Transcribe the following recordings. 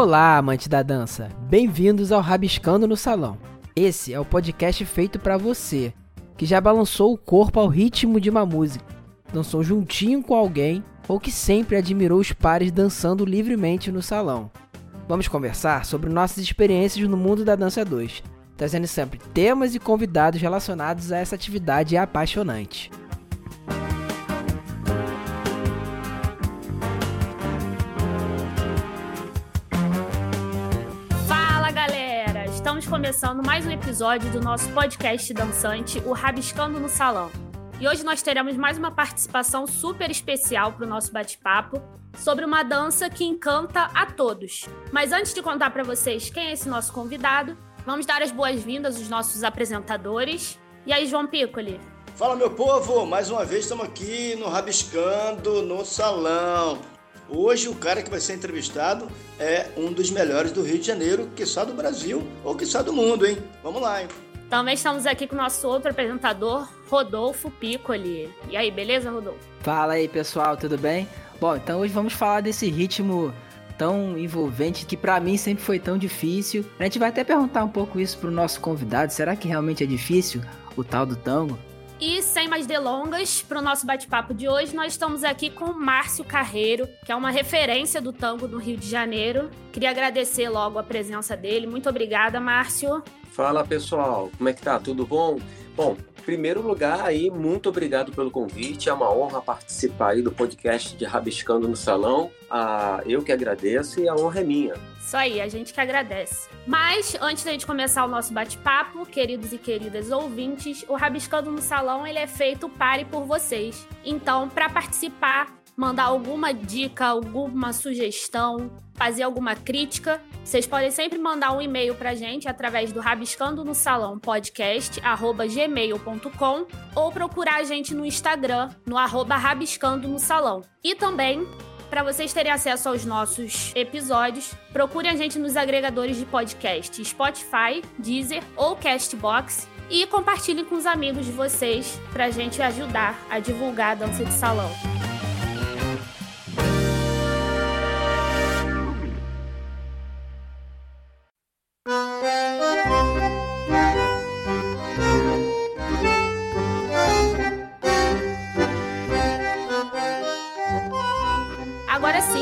Olá, amante da dança! Bem-vindos ao Rabiscando no Salão. Esse é o podcast feito para você que já balançou o corpo ao ritmo de uma música, dançou juntinho com alguém ou que sempre admirou os pares dançando livremente no salão. Vamos conversar sobre nossas experiências no mundo da dança 2, trazendo sempre temas e convidados relacionados a essa atividade apaixonante. Começando mais um episódio do nosso podcast dançante, o Rabiscando no Salão. E hoje nós teremos mais uma participação super especial para o nosso bate-papo sobre uma dança que encanta a todos. Mas antes de contar para vocês quem é esse nosso convidado, vamos dar as boas-vindas aos nossos apresentadores. E aí, João Piccoli? Fala, meu povo! Mais uma vez estamos aqui no Rabiscando no Salão. Hoje o cara que vai ser entrevistado é um dos melhores do Rio de Janeiro, que só do Brasil ou que só do mundo, hein? Vamos lá, hein? Também estamos aqui com o nosso outro apresentador, Rodolfo Piccoli. E aí, beleza, Rodolfo? Fala aí, pessoal, tudo bem? Bom, então hoje vamos falar desse ritmo tão envolvente que para mim sempre foi tão difícil. A gente vai até perguntar um pouco isso pro nosso convidado. Será que realmente é difícil o tal do tango? E sem mais delongas, para o nosso bate-papo de hoje, nós estamos aqui com Márcio Carreiro, que é uma referência do tango do Rio de Janeiro. Queria agradecer logo a presença dele. Muito obrigada, Márcio. Fala pessoal, como é que tá? Tudo bom? Bom, primeiro lugar aí, muito obrigado pelo convite. É uma honra participar aí do podcast de Rabiscando no Salão. Ah, eu que agradeço e a honra é minha. Isso aí, a gente que agradece. Mas, antes da gente começar o nosso bate-papo, queridos e queridas ouvintes, o Rabiscando no Salão ele é feito para e por vocês. Então, para participar, mandar alguma dica, alguma sugestão, fazer alguma crítica, vocês podem sempre mandar um e-mail pra gente através do rabiscando no salão podcast gmail.com ou procurar a gente no Instagram no arroba rabiscando no salão. E também para vocês terem acesso aos nossos episódios, procure a gente nos agregadores de podcast Spotify, Deezer ou Castbox e compartilhem com os amigos de vocês para a gente ajudar a divulgar a dança de salão.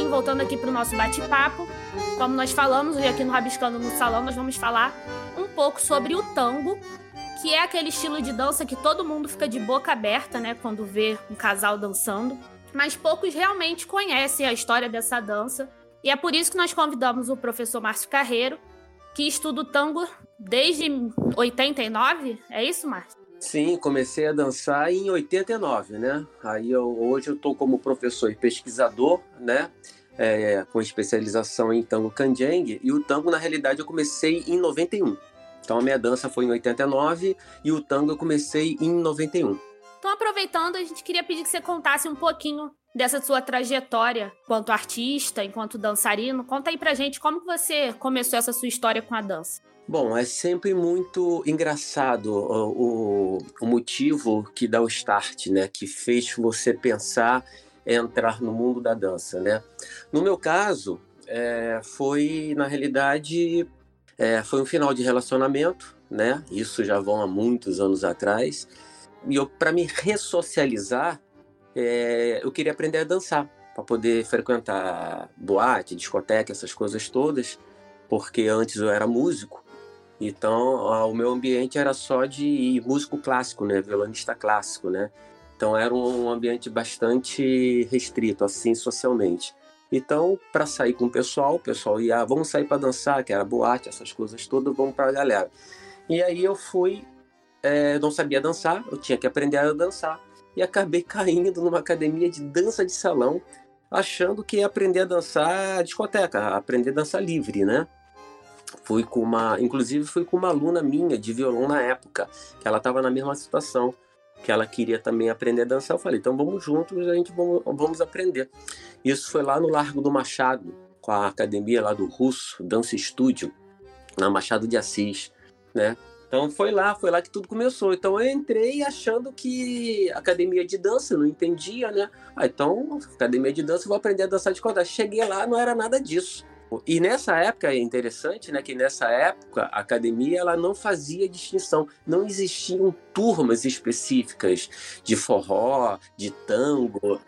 Voltando aqui para o nosso bate-papo, como nós falamos aqui no Rabiscando no Salão, nós vamos falar um pouco sobre o tango, que é aquele estilo de dança que todo mundo fica de boca aberta, né, quando vê um casal dançando. Mas poucos realmente conhecem a história dessa dança. E é por isso que nós convidamos o professor Márcio Carreiro, que estuda o tango desde 89. É isso, Márcio? Sim, comecei a dançar em 89, né? Aí eu, hoje eu estou como professor e pesquisador, né? é, com especialização em tango canjeng, e o tango, na realidade, eu comecei em 91. Então a minha dança foi em 89 e o tango eu comecei em 91. Então, aproveitando, a gente queria pedir que você contasse um pouquinho dessa sua trajetória enquanto artista, enquanto dançarino. Conta aí pra gente como você começou essa sua história com a dança. Bom, é sempre muito engraçado o, o, motivo que dá o start, né? Que fez você pensar entrar no mundo da dança, né? No meu caso, é, foi na realidade é, foi um final de relacionamento, né? Isso já vão há muitos anos atrás. E para me ressocializar, é, eu queria aprender a dançar para poder frequentar boate, discoteca, essas coisas todas, porque antes eu era músico. Então, o meu ambiente era só de músico clássico, né, violonista clássico, né? Então era um ambiente bastante restrito, assim, socialmente. Então, para sair com o pessoal, o pessoal ia, ah, vamos sair para dançar, que era boate, essas coisas todas, vamos para a galera. E aí eu fui, é, não sabia dançar, eu tinha que aprender a dançar. E acabei caindo numa academia de dança de salão, achando que ia aprender a dançar discoteca, aprender a dançar livre, né? Fui com uma, inclusive fui com uma aluna minha de violão na época, que ela estava na mesma situação que ela queria também aprender a dançar. Eu falei, então vamos juntos, a gente vamos, vamos aprender. Isso foi lá no Largo do Machado, com a academia lá do Russo, Dança Estúdio, na Machado de Assis, né? Então foi lá, foi lá que tudo começou. Então eu entrei achando que academia de dança, não entendia, né? Ah, então, academia de dança, vou aprender a dançar de cordar. Cheguei lá, não era nada disso. E nessa época é interessante, né, que nessa época a academia ela não fazia distinção, não existiam turmas específicas de forró, de tango,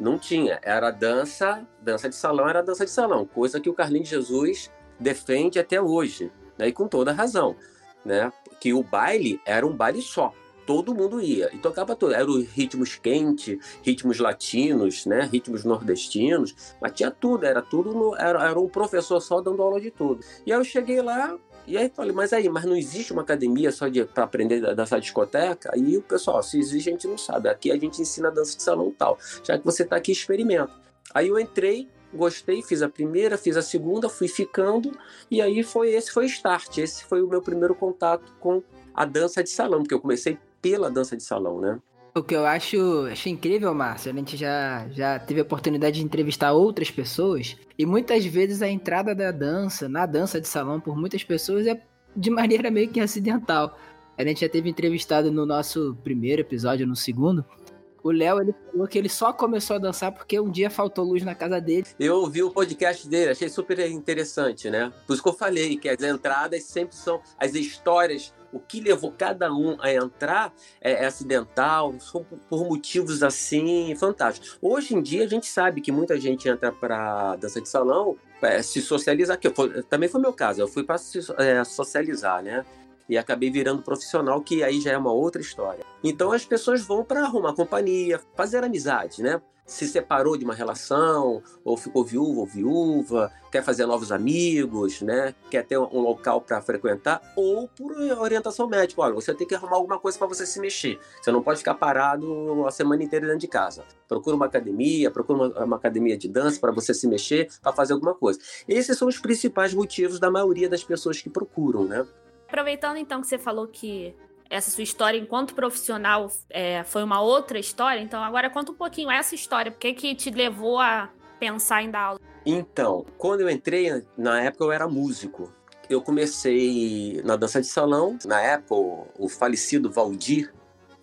não tinha. Era dança, dança de salão era dança de salão, coisa que o Carlinhos Jesus defende até hoje, né, e com toda razão, né, que o baile era um baile só, todo mundo ia e tocava tudo. Eram ritmos quentes, ritmos latinos, né? Ritmos nordestinos, mas tinha tudo, era tudo, no, era, era um professor só dando aula de tudo. E aí eu cheguei lá, e aí falei, mas aí, mas não existe uma academia só para aprender a dançar discoteca? Aí o pessoal, se existe, a gente não sabe. Aqui a gente ensina dança de salão tal. Já que você está aqui, experimenta. Aí eu entrei, gostei, fiz a primeira, fiz a segunda, fui ficando, e aí foi esse foi o start. Esse foi o meu primeiro contato com a dança de salão, porque eu comecei pela dança de salão, né? O que eu acho, acho incrível, Márcio, a gente já, já teve a oportunidade de entrevistar outras pessoas e muitas vezes a entrada da dança, na dança de salão, por muitas pessoas é de maneira meio que acidental. A gente já teve entrevistado no nosso primeiro episódio, no segundo, o Léo, ele falou que ele só começou a dançar porque um dia faltou luz na casa dele. Eu ouvi o podcast dele, achei super interessante, né? Por isso que eu falei que as entradas sempre são as histórias o que levou cada um a entrar é, é acidental, são por motivos assim fantásticos. Hoje em dia a gente sabe que muita gente entra para dança de salão, é, se socializar, que foi, também foi meu caso, eu fui para é, socializar, né? E acabei virando profissional, que aí já é uma outra história. Então as pessoas vão para arrumar companhia, fazer amizade, né? Se separou de uma relação, ou ficou viúvo ou viúva, quer fazer novos amigos, né? quer ter um local para frequentar, ou por orientação médica. Olha, você tem que arrumar alguma coisa para você se mexer. Você não pode ficar parado a semana inteira dentro de casa. Procura uma academia, procura uma, uma academia de dança para você se mexer, para fazer alguma coisa. Esses são os principais motivos da maioria das pessoas que procuram, né? Aproveitando então que você falou que essa sua história enquanto profissional é, foi uma outra história. Então, agora conta um pouquinho essa história. Por que, que te levou a pensar em dar aula? Então, quando eu entrei, na época eu era músico. Eu comecei na dança de salão. Na época, o falecido Valdir,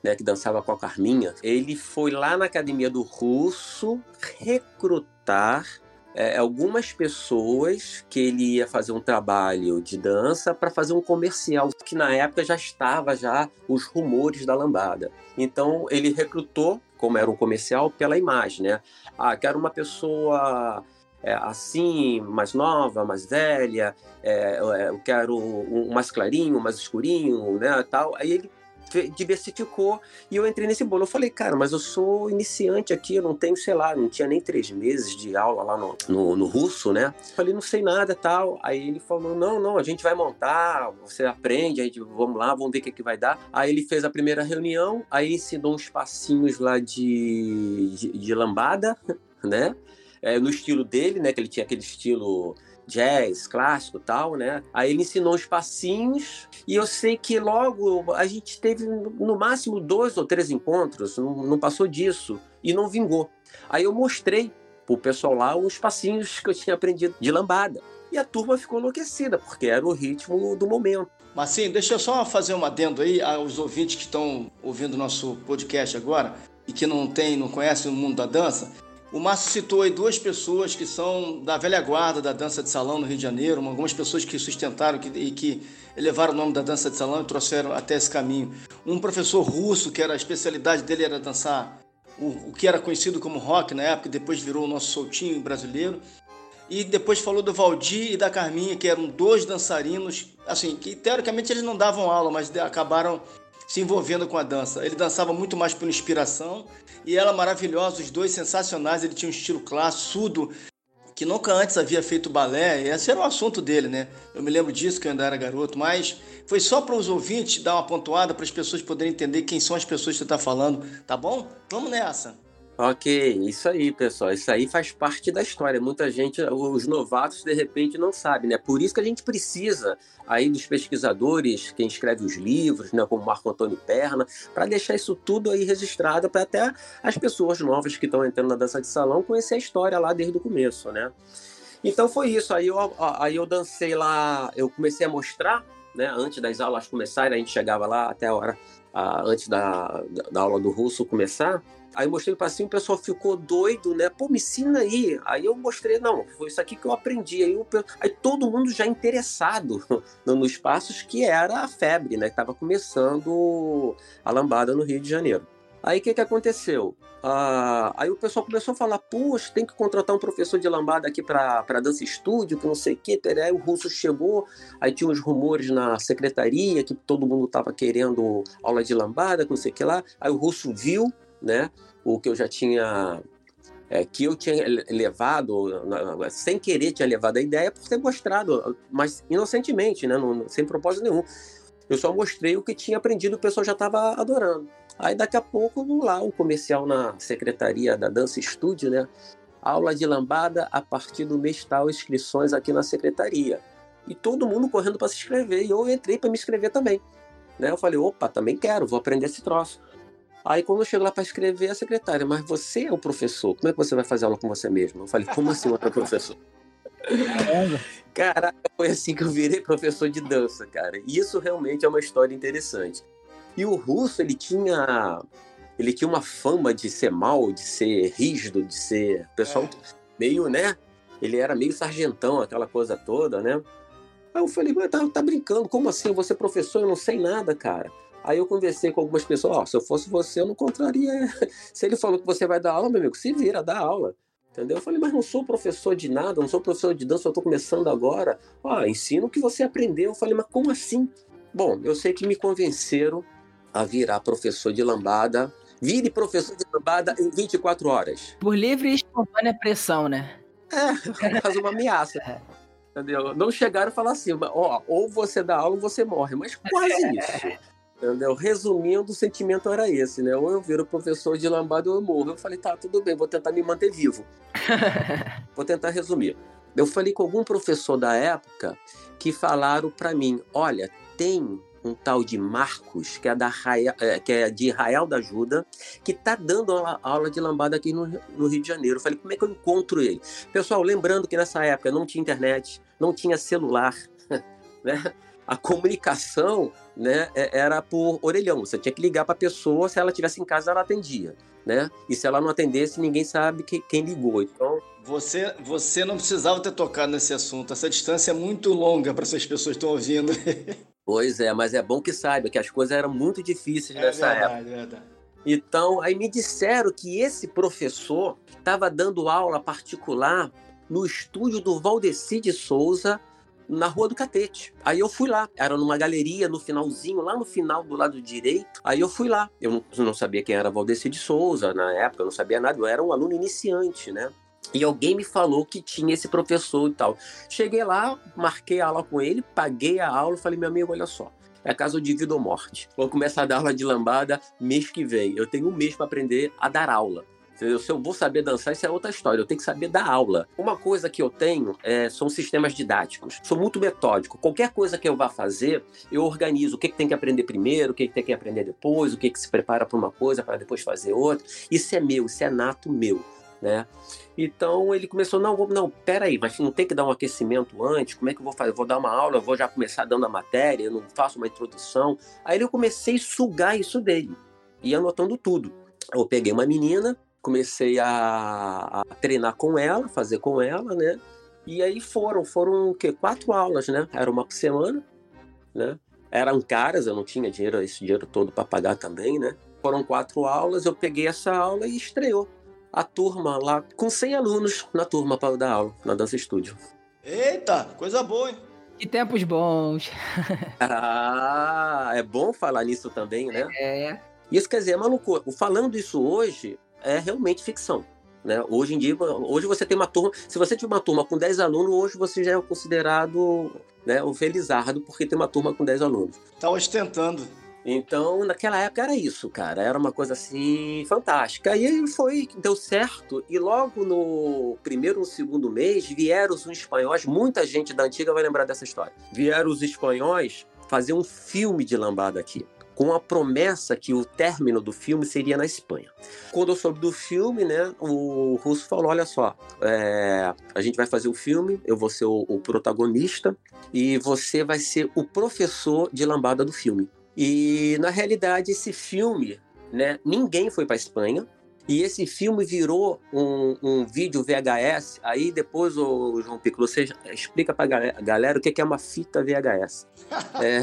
né, que dançava com a Carminha, ele foi lá na academia do Russo recrutar é, algumas pessoas que ele ia fazer um trabalho de dança para fazer um comercial que na época já estava já os rumores da lambada. Então ele recrutou, como era um comercial, pela imagem, né? Ah, quero uma pessoa é, assim, mais nova, mais velha, é, é eu quero um mais clarinho, mais escurinho, né, tal. Aí ele diversificou e eu entrei nesse bolo. Eu falei, cara, mas eu sou iniciante aqui, eu não tenho, sei lá, não tinha nem três meses de aula lá no, no, no russo, né? Eu falei, não sei nada tal. Aí ele falou, não, não, a gente vai montar, você aprende, aí vamos lá, vamos ver o que, que vai dar. Aí ele fez a primeira reunião, aí ensinou uns passinhos lá de, de, de lambada, né? É, no estilo dele, né? Que ele tinha aquele estilo jazz, clássico tal, né? Aí ele ensinou os passinhos e eu sei que logo a gente teve no máximo dois ou três encontros, não, passou disso e não vingou. Aí eu mostrei pro pessoal lá os passinhos que eu tinha aprendido de lambada. E a turma ficou enlouquecida, porque era o ritmo do momento. Marcinho, deixa eu só fazer um adendo aí aos ouvintes que estão ouvindo nosso podcast agora e que não tem, não conhecem o mundo da dança. O Márcio citou aí duas pessoas que são da velha guarda da dança de salão no Rio de Janeiro, algumas pessoas que sustentaram que, e que elevaram o nome da dança de salão e trouxeram até esse caminho. Um professor russo, que era a especialidade dele era dançar o, o que era conhecido como rock na época, depois virou o nosso soltinho brasileiro. E depois falou do Valdir e da Carminha, que eram dois dançarinos, assim, que teoricamente eles não davam aula, mas acabaram se envolvendo com a dança. Ele dançava muito mais por inspiração e ela maravilhosa, os dois sensacionais. Ele tinha um estilo clássico, sudo, que nunca antes havia feito balé. Esse era o assunto dele, né? Eu me lembro disso que eu ainda era garoto, mas foi só para os ouvintes dar uma pontuada para as pessoas poderem entender quem são as pessoas que você está falando, tá bom? Vamos nessa. Ok, isso aí, pessoal. Isso aí faz parte da história. Muita gente, os novatos, de repente, não sabem, né? Por isso que a gente precisa aí dos pesquisadores, quem escreve os livros, né, como Marco Antônio Perna, para deixar isso tudo aí registrado para até as pessoas novas que estão entrando na dança de salão conhecer a história lá desde o começo, né? Então foi isso. Aí eu, aí eu dancei lá, eu comecei a mostrar, né? Antes das aulas começarem, a gente chegava lá até a hora a, antes da, da aula do russo começar. Aí eu mostrei para cima, o pessoal ficou doido, né? Pô, me ensina aí. Aí eu mostrei, não, foi isso aqui que eu aprendi. Aí, eu, aí todo mundo já interessado nos passos, que era a febre, né? Que estava começando a lambada no Rio de Janeiro. Aí o que, que aconteceu? Ah, aí o pessoal começou a falar: Poxa, tem que contratar um professor de lambada aqui para dança estúdio, que não sei o quê. Aí o russo chegou, aí tinha uns rumores na secretaria que todo mundo estava querendo aula de lambada, que não sei o que lá. Aí o russo viu, né? O que eu já tinha. É, que eu tinha levado, sem querer tinha levado a ideia por ter mostrado, mas inocentemente, né? Não, sem propósito nenhum. Eu só mostrei o que tinha aprendido o pessoal já estava adorando. Aí daqui a pouco, lá, um comercial na secretaria da Dança Estúdio, né? Aula de lambada a partir do mês tal, inscrições aqui na secretaria. E todo mundo correndo para se inscrever. E eu entrei para me inscrever também. Né? Eu falei, opa, também quero, vou aprender esse troço. Aí quando eu chego lá para escrever, a secretária, mas você é o professor, como é que você vai fazer aula com você mesmo? Eu falei, como assim outro professor? Caraca, foi assim que eu virei professor de dança, cara. E isso realmente é uma história interessante. E o russo, ele tinha ele tinha uma fama de ser mal, de ser rígido, de ser pessoal é. meio, né? Ele era meio sargentão, aquela coisa toda, né? Aí eu falei, mas tá, tá brincando, como assim? Eu vou ser professor, eu não sei nada, cara. Aí eu conversei com algumas pessoas, ó, oh, se eu fosse você, eu não contraria. se ele falou que você vai dar aula, meu amigo, se vira, dá aula. Entendeu? Eu falei, mas não sou professor de nada, não sou professor de dança, eu estou começando agora. Ah, ensino o que você aprendeu. Eu falei, mas como assim? Bom, eu sei que me convenceram a virar professor de lambada. Vire professor de lambada em 24 horas. Por livre e espontânea pressão, né? É, quase uma ameaça. É. Entendeu? Não chegaram e falaram assim, ó, ou você dá aula ou você morre, mas quase isso. Entendeu? Resumindo, o sentimento era esse, né? Ou eu viro professor de lambada ou eu morro. Eu falei, tá, tudo bem, vou tentar me manter vivo. vou tentar resumir. Eu falei com algum professor da época que falaram para mim, olha, tem um tal de Marcos, que é, da Raia, é, que é de Israel da Ajuda, que está dando aula, aula, de lambada aqui no, no, Rio de Janeiro. Eu falei, como é que eu encontro ele? Pessoal, lembrando que nessa época não tinha internet, não tinha celular, né? A comunicação né, é, era por orelhão. Você tinha que ligar para a pessoa, se ela estivesse em casa, ela atendia. Né? E se ela não atendesse, ninguém sabe que, quem ligou. Então, você, você não precisava ter tocado nesse assunto. Essa distância é muito longa para essas pessoas que estão ouvindo. Pois é, mas é bom que saiba que as coisas eram muito difíceis é nessa verdade, época. É verdade. Então, aí me disseram que esse professor estava dando aula particular no estúdio do Valdeci de Souza, na Rua do Catete. Aí eu fui lá, era numa galeria no finalzinho, lá no final do lado direito. Aí eu fui lá. Eu não, não sabia quem era Valdeci de Souza na época, eu não sabia nada, eu era um aluno iniciante, né? E alguém me falou que tinha esse professor e tal. Cheguei lá, marquei a aula com ele, paguei a aula, falei, meu amigo, olha só, é caso de vida ou morte. Vou começar a dar aula de lambada mês que vem. Eu tenho um mês para aprender a dar aula. Entendeu? Se eu vou saber dançar, isso é outra história. Eu tenho que saber dar aula. Uma coisa que eu tenho é, são sistemas didáticos. Sou muito metódico. Qualquer coisa que eu vá fazer, eu organizo o que, que tem que aprender primeiro, o que, que tem que aprender depois, o que, que se prepara para uma coisa para depois fazer outra. Isso é meu, isso é nato meu. Né? Então ele começou, não, vou, não, peraí, mas não tem que dar um aquecimento antes? Como é que eu vou fazer? Eu vou dar uma aula, vou já começar dando a matéria, eu não faço uma introdução. Aí eu comecei a sugar isso dele, e anotando tudo. Eu peguei uma menina, comecei a, a treinar com ela, fazer com ela, né? E aí foram, foram o quê? Quatro aulas, né? Era uma por semana, né? Eram caras, eu não tinha dinheiro, esse dinheiro todo para pagar também, né? Foram quatro aulas, eu peguei essa aula e estreou a turma lá, com 100 alunos na turma para dar aula, na Dança Estúdio. Eita, coisa boa, hein? Que tempos bons. ah, é bom falar nisso também, né? É. Isso quer dizer, é maluco. Falando isso hoje é realmente ficção. Né? Hoje em dia, hoje você tem uma turma. Se você tiver uma turma com 10 alunos, hoje você já é considerado né, um felizardo, porque tem uma turma com 10 alunos. Tá ostentando. Então, naquela época era isso, cara. Era uma coisa assim fantástica. E foi, deu certo. E logo no primeiro ou segundo mês vieram os espanhóis. Muita gente da antiga vai lembrar dessa história. Vieram os espanhóis fazer um filme de lambada aqui. Com a promessa que o término do filme seria na Espanha. Quando eu soube do filme, né, o russo falou: Olha só, é, a gente vai fazer o filme, eu vou ser o, o protagonista e você vai ser o professor de lambada do filme. E na realidade esse filme, né, ninguém foi para Espanha. E esse filme virou um, um, vídeo VHS. Aí depois, o João Pico, você explica para a galera o que é uma fita VHS. é...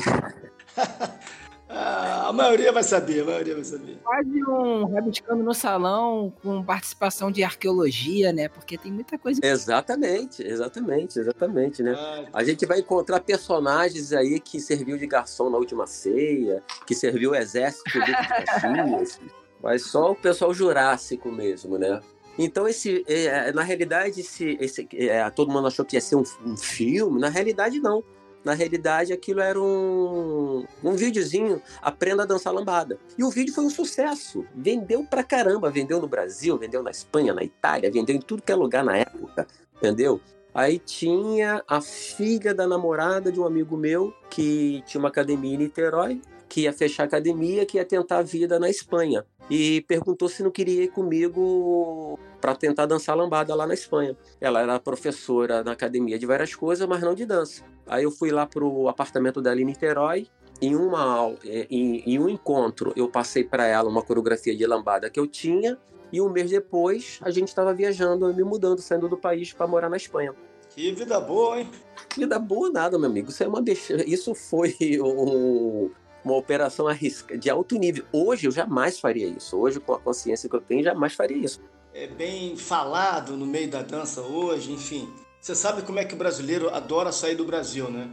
Ah, a maioria vai saber, a maioria vai saber. Quase um rabiscando no salão com participação de arqueologia, né? Porque tem muita coisa. Exatamente, exatamente, exatamente, né? Ah, a gente vai encontrar personagens aí que serviu de garçom na última ceia, que serviu o exército de Caxias, mas só o pessoal jurássico mesmo, né? Então, esse, é, na realidade, esse, esse, é, todo mundo achou que ia ser um, um filme. Na realidade, não. Na realidade, aquilo era um, um videozinho, aprenda a dançar lambada. E o vídeo foi um sucesso. Vendeu pra caramba. Vendeu no Brasil, vendeu na Espanha, na Itália, vendeu em tudo que é lugar na época. Entendeu? Aí tinha a filha da namorada de um amigo meu que tinha uma academia em Niterói, que ia fechar a academia, que ia tentar a vida na Espanha. E perguntou se não queria ir comigo para tentar dançar lambada lá na Espanha. Ela era professora na academia de várias coisas, mas não de dança. Aí eu fui lá pro apartamento dela em Niterói. Em, uma, é, em, em um encontro, eu passei para ela uma coreografia de lambada que eu tinha. E um mês depois, a gente estava viajando, me mudando, saindo do país para morar na Espanha. Que vida boa, hein? Vida boa nada, meu amigo. Isso é uma besteira. Isso foi um, uma operação arrisca de alto nível. Hoje eu jamais faria isso. Hoje, com a consciência que eu tenho, jamais faria isso. É bem falado no meio da dança hoje, enfim. Você sabe como é que o brasileiro adora sair do Brasil, né?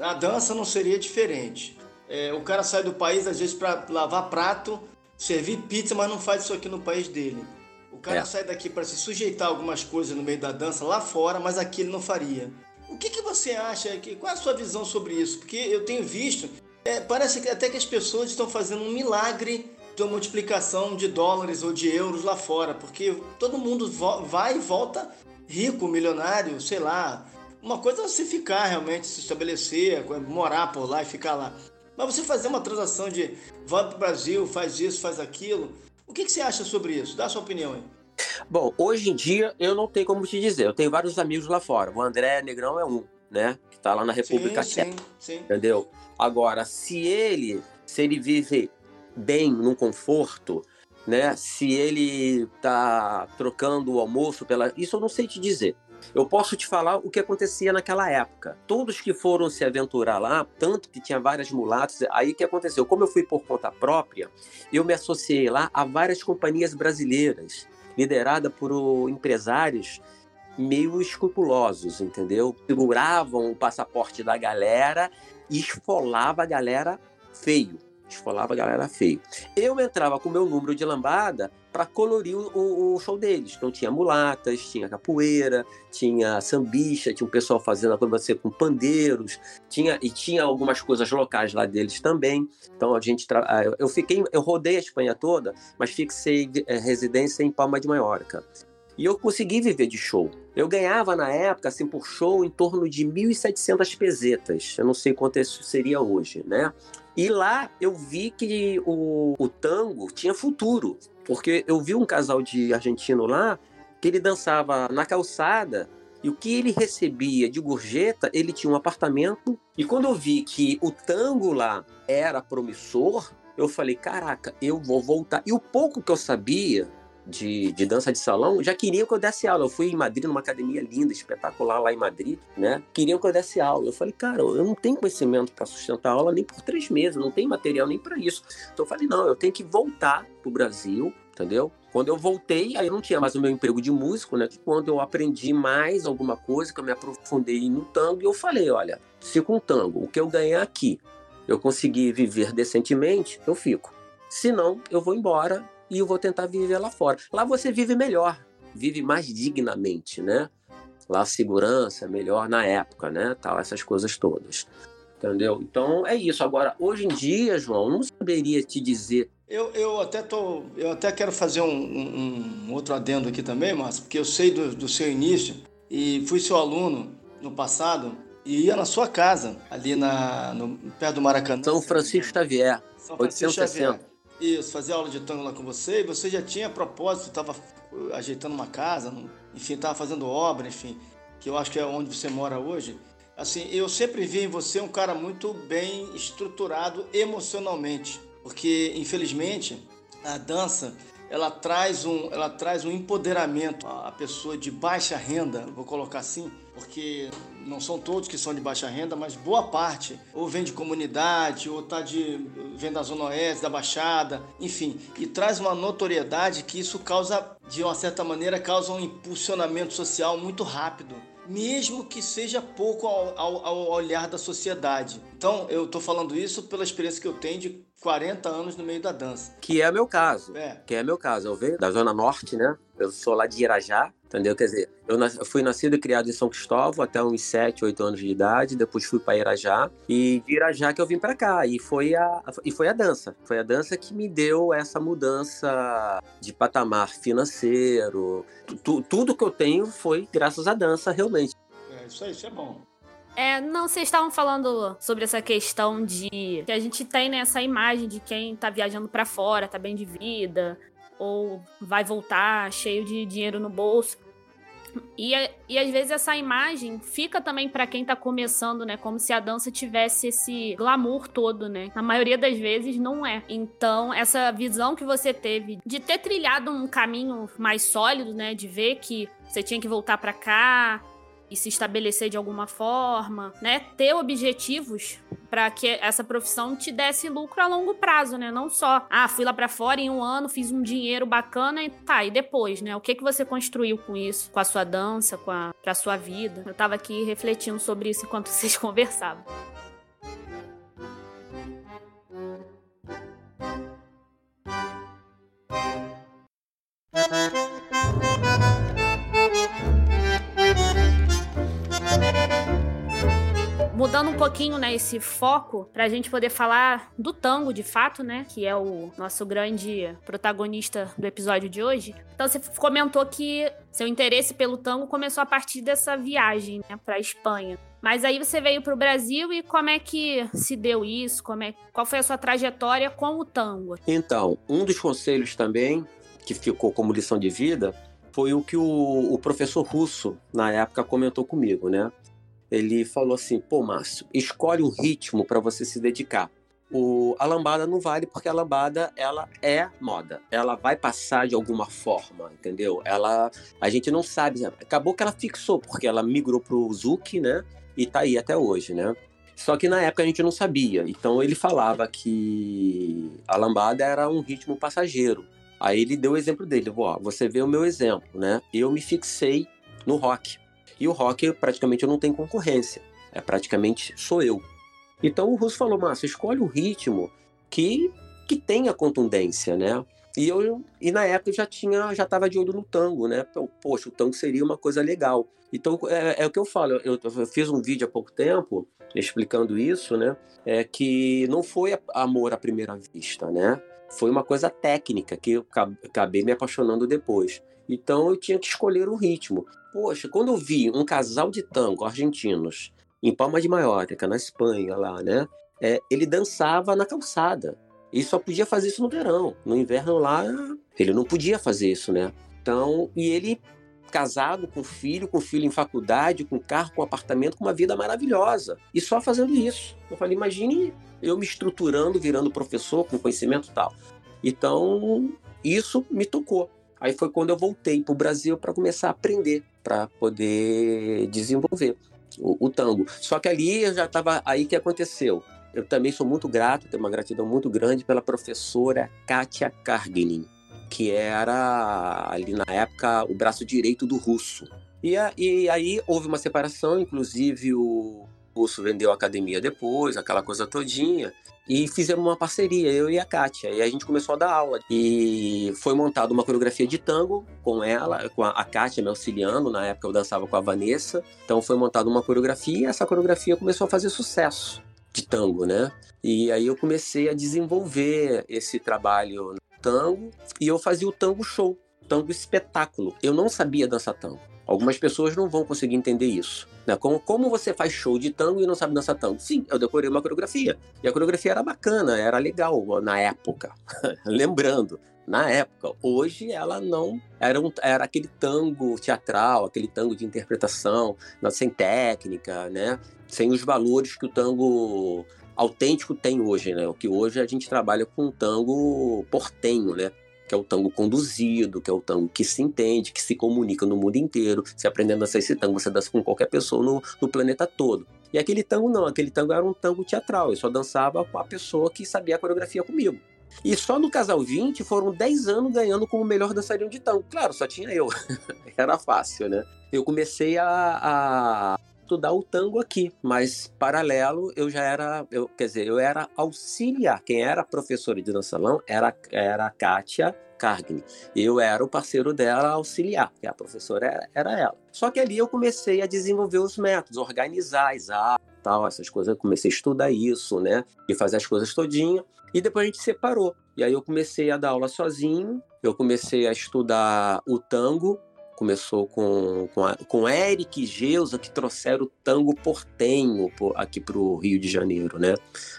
A dança não seria diferente. É, o cara sai do país, às vezes, para lavar prato, servir pizza, mas não faz isso aqui no país dele. O cara é. sai daqui para se sujeitar a algumas coisas no meio da dança lá fora, mas aqui ele não faria. O que, que você acha? Que, qual é a sua visão sobre isso? Porque eu tenho visto é, parece que até que as pessoas estão fazendo um milagre de uma multiplicação de dólares ou de euros lá fora, porque todo mundo vai e volta rico, milionário, sei lá. Uma coisa é você ficar realmente, se estabelecer, morar por lá e ficar lá. Mas você fazer uma transação de volta para o Brasil, faz isso, faz aquilo. O que, que você acha sobre isso? Dá a sua opinião aí. Bom, hoje em dia eu não tenho como te dizer. Eu tenho vários amigos lá fora. O André Negrão é um, né? Que tá lá na República Tcheca. Sim, sim. Entendeu? Agora, se ele, se ele vive bem, num conforto, né? Se ele tá trocando o almoço pela, isso eu não sei te dizer. Eu posso te falar o que acontecia naquela época. Todos que foram se aventurar lá, tanto que tinha várias mulatas, aí o que aconteceu? Como eu fui por conta própria, eu me associei lá a várias companhias brasileiras, lideradas por empresários meio escrupulosos, entendeu? Seguravam o passaporte da galera e esfolava a galera feio. Esfolava a galera feio. Eu entrava com o meu número de lambada para colorir o, o, show deles. Então tinha mulatas, tinha capoeira, tinha sambicha, tinha um pessoal fazendo acrobacia com pandeiros, tinha e tinha algumas coisas locais lá deles também. Então a gente. Ah, eu fiquei, eu rodei a Espanha toda, mas fixei é, residência em Palma de Mallorca. E eu consegui viver de show. Eu ganhava na época, assim, por show, em torno de 1.700 pesetas. Eu não sei quanto isso seria hoje, né? E lá eu vi que o, o tango tinha futuro. Porque eu vi um casal de argentino lá que ele dançava na calçada e o que ele recebia de gorjeta, ele tinha um apartamento. E quando eu vi que o tango lá era promissor, eu falei: caraca, eu vou voltar. E o pouco que eu sabia de, de dança de salão já queriam que eu desse aula. Eu fui em Madrid, numa academia linda, espetacular lá em Madrid, né? Queriam que eu desse aula. Eu falei, cara, eu não tenho conhecimento para sustentar a aula nem por três meses, não tenho material nem para isso. Então eu falei, não, eu tenho que voltar pro Brasil, entendeu? Quando eu voltei, aí eu não tinha mais o meu emprego de músico, né? Quando eu aprendi mais alguma coisa, que eu me aprofundei no tango, eu falei, olha, se com o tango, o que eu ganhar aqui, eu conseguir viver decentemente, eu fico. Se não, eu vou embora e eu vou tentar viver lá fora. Lá você vive melhor, vive mais dignamente, né? Lá a segurança é melhor na época, né? Tal, essas coisas todas. Entendeu? Então é isso. Agora, hoje em dia, João, não saberia te dizer. Eu, eu até tô, eu até quero fazer um, um, um outro adendo aqui também, Márcio, porque eu sei do, do seu início e fui seu aluno no passado e ia na sua casa, ali na, no, perto do Maracanã. São Francisco Xavier, São Francisco 860. Xavier. Isso, fazer aula de tango lá com você, e você já tinha propósito, estava ajeitando uma casa, enfim, estava fazendo obra, enfim, que eu acho que é onde você mora hoje. Assim, eu sempre vi em você um cara muito bem estruturado emocionalmente, porque infelizmente a dança ela traz um, ela traz um empoderamento à pessoa de baixa renda, vou colocar assim, porque não são todos que são de baixa renda, mas boa parte ou vem de comunidade, ou tá de vem da zona oeste, da baixada, enfim, e traz uma notoriedade que isso causa, de uma certa maneira, causa um impulsionamento social muito rápido mesmo que seja pouco ao, ao, ao, olhar da sociedade. Então, eu estou falando isso pela experiência que eu tenho de 40 anos no meio da dança. Que é meu caso. É. Que é meu caso. Eu venho da Zona Norte, né? Eu sou lá de Irajá, entendeu? Quer dizer, eu, nas... eu fui nascido e criado em São Cristóvão até uns 7, 8 anos de idade. Depois fui para Irajá. E de Irajá que eu vim para cá. E foi, a... e foi a dança. Foi a dança que me deu essa mudança de patamar financeiro. Tu... Tudo que eu tenho foi graças à dança, realmente. É, isso aí, isso é bom. É, não, vocês estavam falando sobre essa questão de que a gente tem né, essa imagem de quem tá viajando para fora, tá bem de vida, ou vai voltar cheio de dinheiro no bolso. E, e às vezes essa imagem fica também para quem tá começando, né? Como se a dança tivesse esse glamour todo, né? Na maioria das vezes não é. Então, essa visão que você teve de ter trilhado um caminho mais sólido, né? De ver que você tinha que voltar para cá, e se estabelecer de alguma forma, né? Ter objetivos para que essa profissão te desse lucro a longo prazo, né? Não só, ah, fui lá para fora em um ano, fiz um dinheiro bacana e tá, e depois, né? O que que você construiu com isso, com a sua dança, com a pra sua vida? Eu tava aqui refletindo sobre isso enquanto vocês conversavam. Mudando um pouquinho, né, esse foco, pra gente poder falar do tango, de fato, né, que é o nosso grande protagonista do episódio de hoje. Então você comentou que seu interesse pelo tango começou a partir dessa viagem, né, pra Espanha. Mas aí você veio para o Brasil e como é que se deu isso? Como é, qual foi a sua trajetória com o tango? Então, um dos conselhos também que ficou como lição de vida foi o que o, o professor russo na época comentou comigo, né? Ele falou assim: pô, Márcio, escolhe um ritmo para você se dedicar. O, a lambada não vale porque a lambada ela é moda, ela vai passar de alguma forma, entendeu? Ela, a gente não sabe, acabou que ela fixou porque ela migrou pro Zuki, né? E tá aí até hoje, né? Só que na época a gente não sabia, então ele falava que a lambada era um ritmo passageiro. Aí ele deu o exemplo dele, ó, você vê o meu exemplo, né? Eu me fixei no rock. E o rock, praticamente, eu não tenho concorrência. É praticamente sou eu. Então o Russo falou, Márcio, escolhe um ritmo que, que tenha contundência, né? E eu e na época eu já tinha já estava de olho no tango, né? Poxa, o tango seria uma coisa legal. Então é, é o que eu falo. Eu, eu, fiz um vídeo há pouco tempo explicando isso, né? É que não foi amor à primeira vista, né? Foi uma coisa técnica que eu acabei me apaixonando depois. Então eu tinha que escolher um ritmo. Poxa, quando eu vi um casal de tango argentinos em Palma de Maiorca, na Espanha, lá, né? É, ele dançava na calçada. E só podia fazer isso no verão. No inverno lá, ele não podia fazer isso, né? Então, e ele casado, com filho, com filho em faculdade, com carro, com apartamento, com uma vida maravilhosa. E só fazendo isso. Eu falei, imagine eu me estruturando, virando professor, com conhecimento e tal. Então, isso me tocou. Aí foi quando eu voltei para o Brasil para começar a aprender, para poder desenvolver o, o, tango. Só que ali eu já estava. Aí que aconteceu? Eu também sou muito grato, tenho uma gratidão muito grande pela professora Katia Karginin, que era ali na época o braço direito do russo. E, a, e aí houve uma separação, inclusive o russo vendeu a academia depois, aquela coisa todinha. E fizemos uma parceria, eu e a Kátia. E a gente começou a dar aula. E foi montada uma coreografia de tango com ela, com a, a Kátia me auxiliando. Na época eu dançava com a Vanessa. Então foi montada uma coreografia e essa coreografia começou a fazer sucesso de tango, né? E aí eu comecei a desenvolver esse trabalho no tango. E eu fazia o tango show, tango espetáculo. Eu não sabia dançar tango. Algumas pessoas não vão conseguir entender isso. Né? Como, como você faz show de tango e não sabe dançar tango? Sim, eu decorei uma coreografia. E a coreografia era bacana, era legal na época. Lembrando. na época. Hoje ela não era, um, era aquele tango teatral, aquele tango de interpretação, sem técnica, né? Sem os valores que o tango autêntico tem hoje, né? O que hoje a gente trabalha com um tango portenho, né? Que é o tango conduzido, que é o tango que se entende, que se comunica no mundo inteiro. Se aprendendo a dançar esse tango, você dança com qualquer pessoa no, no planeta todo. E aquele tango não, aquele tango era um tango teatral. Eu só dançava com a pessoa que sabia a coreografia comigo. E só no Casal 20 foram 10 anos ganhando como melhor dançarino de tango. Claro, só tinha eu. Era fácil, né? Eu comecei a, a, estudar o tango aqui, mas paralelo eu já era, eu, quer dizer, eu era auxiliar. Quem era professora de dançalão era, era a Kátia Cargni. Eu era o parceiro dela auxiliar, que a professora era, era ela. Só que ali eu comecei a desenvolver os métodos, organizar as aulas, tal, essas coisas. Eu comecei a estudar isso, né? E fazer as coisas todinha. E depois a gente separou. E aí eu comecei a dar aula sozinho, eu comecei a estudar o tango, começou com, com, a, com Eric e Geusa, que trouxeram o tango portenho aqui para o Rio de Janeiro, né?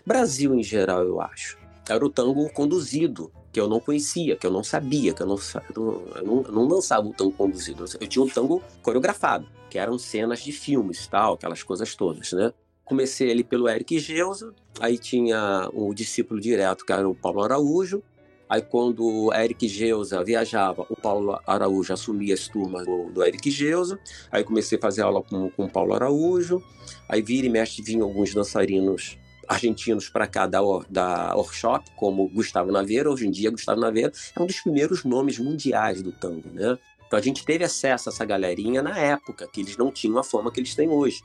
Brasil em geral, eu acho. Era o tango conduzido, que eu não conhecia, que eu não sabia, que eu não, eu não, eu não lançava o tango conduzido. Eu tinha um tango coreografado, que eram cenas de filmes, tal, aquelas coisas todas, né? Comecei ali pelo Eric Geusa, aí tinha o discípulo direto, que era o Paulo Araújo, Aí quando o Eric Geusa viajava, o Paulo Araújo assumia as turmas do, do Eric Geusa. Aí comecei a fazer aula com, com o Paulo Araújo. Aí vira e mexe vinham alguns dançarinos argentinos para cá da, da workshop, como Gustavo Naveira. Hoje em dia, Gustavo Naveira é um dos primeiros nomes mundiais do tango, né? Então a gente teve acesso a essa galerinha na época, que eles não tinham a fama que eles têm hoje.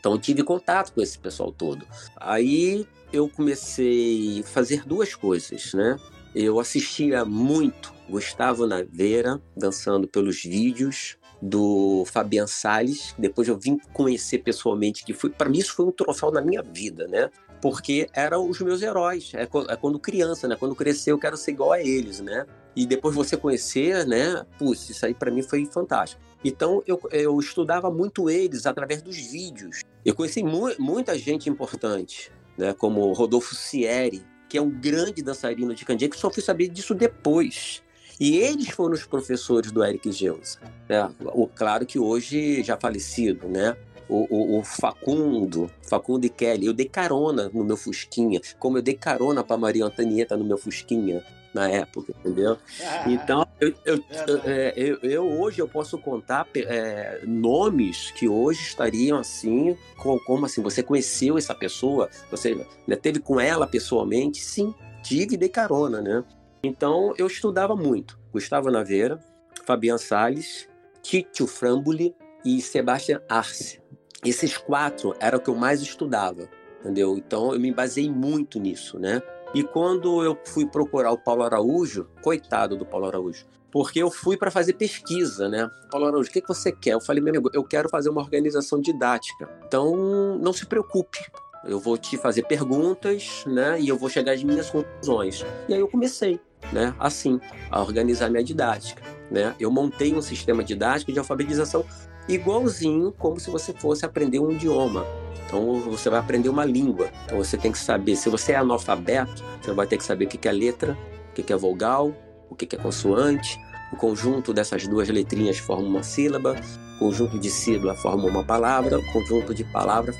Então eu tive contato com esse pessoal todo. Aí eu comecei a fazer duas coisas, né? Eu assistia muito Gustavo Naveira dançando pelos vídeos do Fabian Salles. Depois eu vim conhecer pessoalmente, que foi para mim isso foi um troféu na minha vida, né? Porque eram os meus heróis. É, é quando criança, né? Quando crescer eu quero ser igual a eles, né? E depois você conhecer, né? Putz, isso aí para mim foi fantástico. Então eu, eu estudava muito eles através dos vídeos. Eu conheci mu muita gente importante, né? Como Rodolfo Sieri, que é um grande dançarino de candeia, que só fui saber disso depois. E eles foram os professores do Eric Geusa. Né? O, claro que hoje já falecido, né? O, o, o, Facundo, Facundo e Kelly, eu dei carona no meu Fusquinha, como eu dei carona para Maria Antonieta no meu Fusquinha na época, entendeu? Ah, então, eu, eu, é, eu, eu, hoje eu posso contar é, nomes que hoje estariam assim, como assim, você conheceu essa pessoa, você né, teve com ela pessoalmente? Sim, tive e dei carona, né? Então, eu estudava muito. Gustavo Naveira, Fabian Salles, Tito Frambuli e Sebastian Arce. Esses quatro eram o que eu mais estudava, entendeu? Então, eu me baseei muito nisso, né? E quando eu fui procurar o Paulo Araújo, coitado do Paulo Araújo, porque eu fui para fazer pesquisa, né? Paulo Araújo, o que, que você quer? Eu falei, meu amigo, eu quero fazer uma organização didática. Então, não se preocupe. Eu vou te fazer perguntas, né? E eu vou chegar às minhas conclusões. E aí eu comecei, né? Assim, a organizar minha didática, né? Eu montei um sistema didático de alfabetização igualzinho como se você fosse aprender um idioma. Então você vai aprender uma língua. Então você tem que saber, se você é analfabeto, você vai ter que saber o que é letra, o que é vogal, o que é consoante. O conjunto dessas duas letrinhas forma uma sílaba, conjunto de sílaba forma uma palavra, conjunto de palavra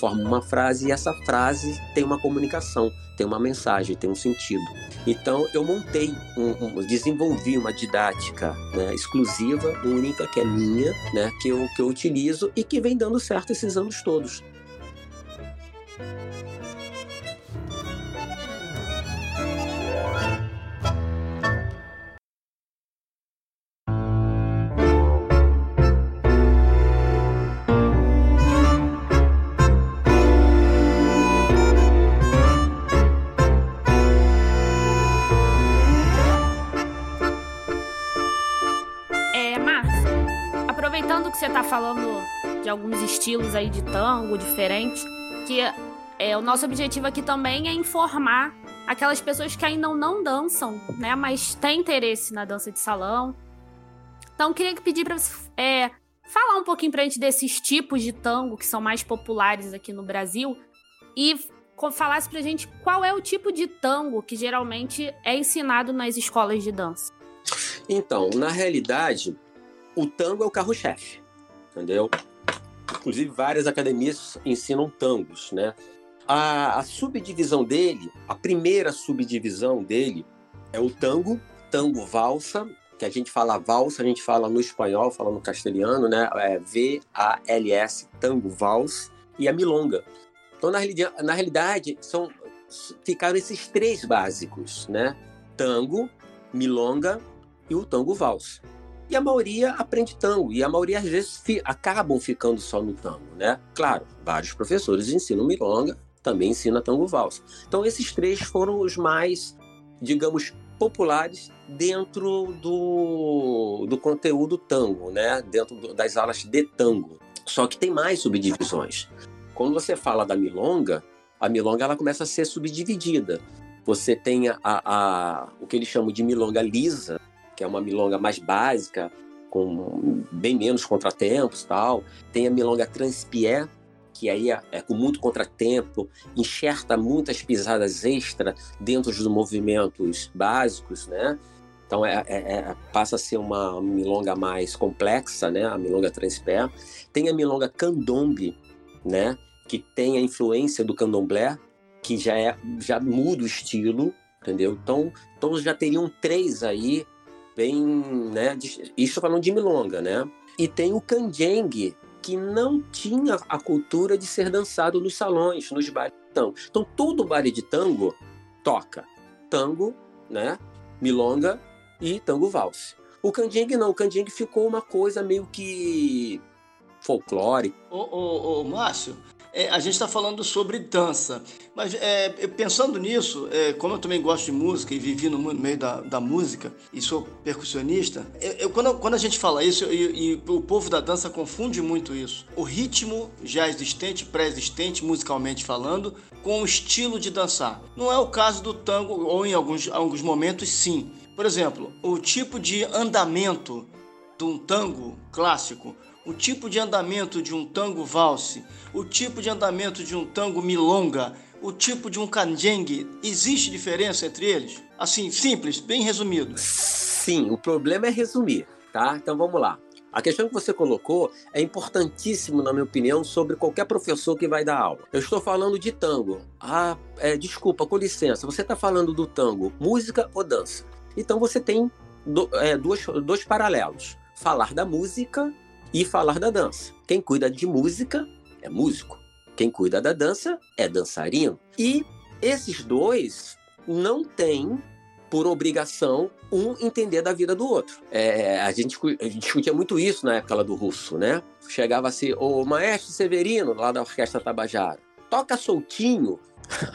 forma uma frase e essa frase tem uma comunicação, tem uma mensagem, tem um sentido. Então eu montei, um, um, desenvolvi uma didática né, exclusiva, única, que é minha, né, que, eu, que eu utilizo e que vem dando certo esses anos todos. Falando de alguns estilos aí de tango diferentes, que é, o nosso objetivo aqui também é informar aquelas pessoas que ainda não dançam, né, mas têm interesse na dança de salão. Então, queria pedir para você é, falar um pouquinho para a gente desses tipos de tango que são mais populares aqui no Brasil e falasse pra gente qual é o tipo de tango que geralmente é ensinado nas escolas de dança. Então, na realidade, o tango é o carro-chefe, entendeu? Inclusive, várias academias ensinam tangos, né? A, a, subdivisão dele, a primeira subdivisão dele é o tango, tango valsa, que a gente fala valsa, a gente fala no espanhol, fala no castelhano, né? É V-A-L-S, tango vals, e a milonga. Então, na, na realidade, são, ficaram esses três básicos, né? Tango, milonga e o tango valsa. E a maioria aprende tango, e a maioria às vezes fi, acabam ficando só no tango, né? Claro, vários professores ensinam milonga, também ensina tango valsa. Então esses três foram os mais, digamos, populares dentro do, do conteúdo tango, né? Dentro do, das aulas de tango. Só que tem mais subdivisões. Quando você fala da milonga, a milonga ela começa a ser subdividida. Você tem a, a, o que eles chamam de milonga lisa, que é uma milonga mais básica, com bem menos contratempos tal. Tem a milonga transpié, que aí é, é, com muito contratempo, enxerta muitas pisadas extra dentro dos movimentos básicos, né? Então é, é, é, passa a ser uma milonga mais complexa, né? A milonga transpé. Tem a milonga candombe, né? Que tem a influência do candomblé, que já é já muda o estilo, entendeu? Então, então já teriam três aí bem, né? Isso falando de milonga, né? E tem o canjengue, que não tinha a cultura de ser dançado nos salões, nos bailes de tango. Então, todo baile de tango toca tango, né? Milonga e tango valse. O canjengue não, o canjengue ficou uma coisa meio que folclórica. Ô, ô, ô Márcio, é, a gente está falando sobre dança, mas é, pensando nisso, é, como eu também gosto de música e vivi no meio da, da música e sou percussionista, eu, eu, quando, quando, a gente fala isso, e, e, o povo da dança confunde muito isso. O ritmo já existente, pré-existente, musicalmente falando, com o estilo de dançar. Não é o caso do tango, ou em alguns, alguns momentos sim. Por exemplo, o tipo de andamento de um tango clássico o tipo de andamento de um tango valse, o tipo de andamento de um tango milonga, o tipo de um canjengue, existe diferença entre eles? Assim, simples, bem resumido. Sim, o problema é resumir, tá? Então vamos lá. A questão que você colocou é importantíssimo, na minha opinião, sobre qualquer professor que vai dar aula. Eu estou falando de tango. Ah, é, desculpa, com licença, você está falando do tango, música ou dança? Então você tem do, é, dois, dois paralelos: falar da música e falar da dança. Quem cuida de música é músico. Quem cuida da dança é dançarino. E esses dois não têm por obrigação um entender da vida do outro. É, a, gente, a gente discutia muito isso na época do russo, né? Chegava assim, o maestro Severino, lá da Orquestra Tabajara, toca soltinho.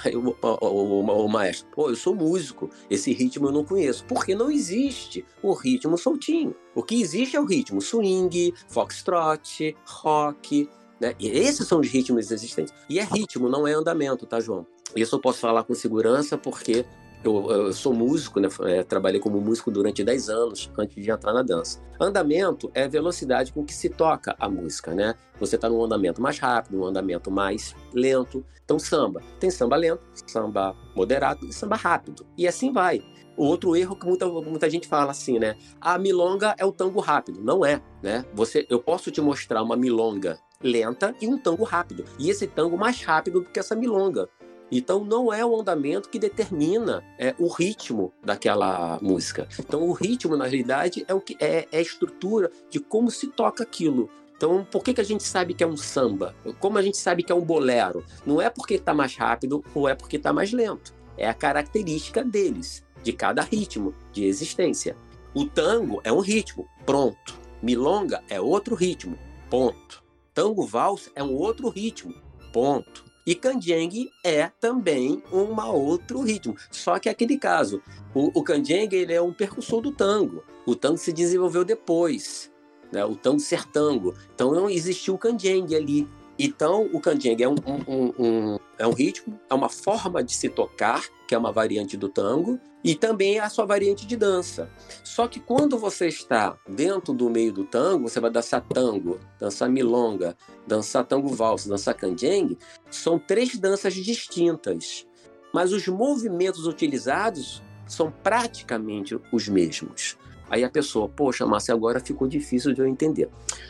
Aí o, o, o, o, maestro, pô, eu sou músico, esse ritmo eu não conheço. Porque não existe o ritmo soltinho. O que existe é o ritmo swing, foxtrot, rock, né? E esses são os ritmos existentes. E é ritmo, não é andamento, tá, João? Isso eu posso falar com segurança porque eu, eu, sou músico, né? É, trabalhei como músico durante 10 anos antes de entrar na dança. Andamento é velocidade com que se toca a música, né? Você está num andamento mais rápido, num andamento mais lento. Então, samba. Tem samba lento, samba moderado e samba rápido. E assim vai. O outro erro que muita, muita gente fala assim, né? A milonga é o tango rápido. Não é, né? Você, eu posso te mostrar uma milonga lenta e um tango rápido. E esse tango mais rápido do que essa milonga. Então não é o andamento que determina é, o ritmo daquela música. Então o ritmo na realidade é o que é, é a estrutura de como se toca aquilo. Então, por que, que a gente sabe que é um samba? Como a gente sabe que é um bolero? Não é porque está mais rápido ou é porque está mais lento. É a característica deles, de cada ritmo de existência. O tango é um ritmo, pronto. Milonga é outro ritmo, ponto. Tango vals é um outro ritmo, ponto. E Kanjeng é também um outro ritmo. Só que é aquele caso, o, o Kanjeng ele é um percussor do tango. O tango se desenvolveu depois, né? o tango ser tango. Então não existiu o Kanjeng ali. Então o Kanjeng é um, um, um, é um ritmo, é uma forma de se tocar, que é uma variante do tango, e também é a sua variante de dança. Só que quando você está dentro do meio do tango, você vai dançar tango, dançar milonga, dançar tango valsa, dançar canjengue, são três danças distintas. Mas os movimentos utilizados são praticamente os mesmos. Aí a pessoa, poxa, mas agora ficou difícil de eu entender.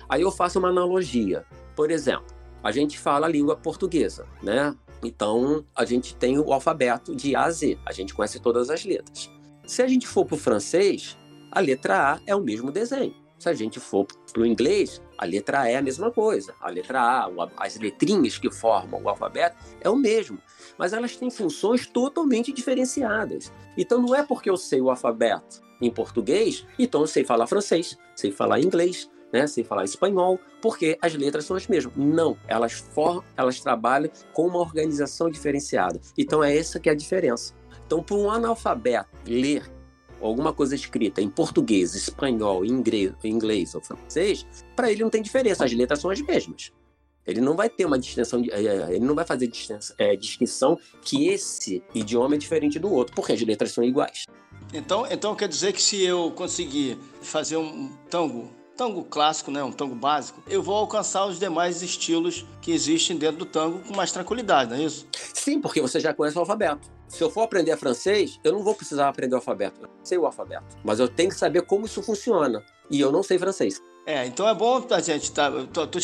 Aí eu faço uma analogia. Por exemplo, a gente fala a língua portuguesa, né? Então a gente tem o alfabeto de A a Z, a gente conhece todas as letras. Se a gente for para o francês, a letra A é o mesmo desenho. Se a gente for para o inglês, a letra A é a mesma coisa. A letra A, as letrinhas que formam o alfabeto é o mesmo. Mas elas têm funções totalmente diferenciadas. Então não é porque eu sei o alfabeto em português, então eu sei falar francês, sei falar inglês, né, sei falar espanhol, porque as letras são as mesmas. Não, elas for, elas trabalham com uma organização diferenciada. Então é essa que é a diferença. Então, para um analfabeto ler alguma coisa escrita em português, espanhol, inglês, inglês ou francês, para ele não tem diferença, as letras são as mesmas. Ele não vai ter uma distinção, é, ele não vai fazer é, distinção que esse idioma é diferente do outro, porque as letras são iguais. Então, então quer dizer que se eu conseguir fazer um tango, tango clássico, né, um tango básico, eu vou alcançar os demais estilos que existem dentro do tango com mais tranquilidade, não é isso? Sim, porque você já conhece o alfabeto. Se eu for aprender francês, eu não vou precisar aprender o alfabeto. Eu sei o alfabeto, mas eu tenho que saber como isso funciona. E eu não sei francês. É, então é bom a gente tá, tô, tô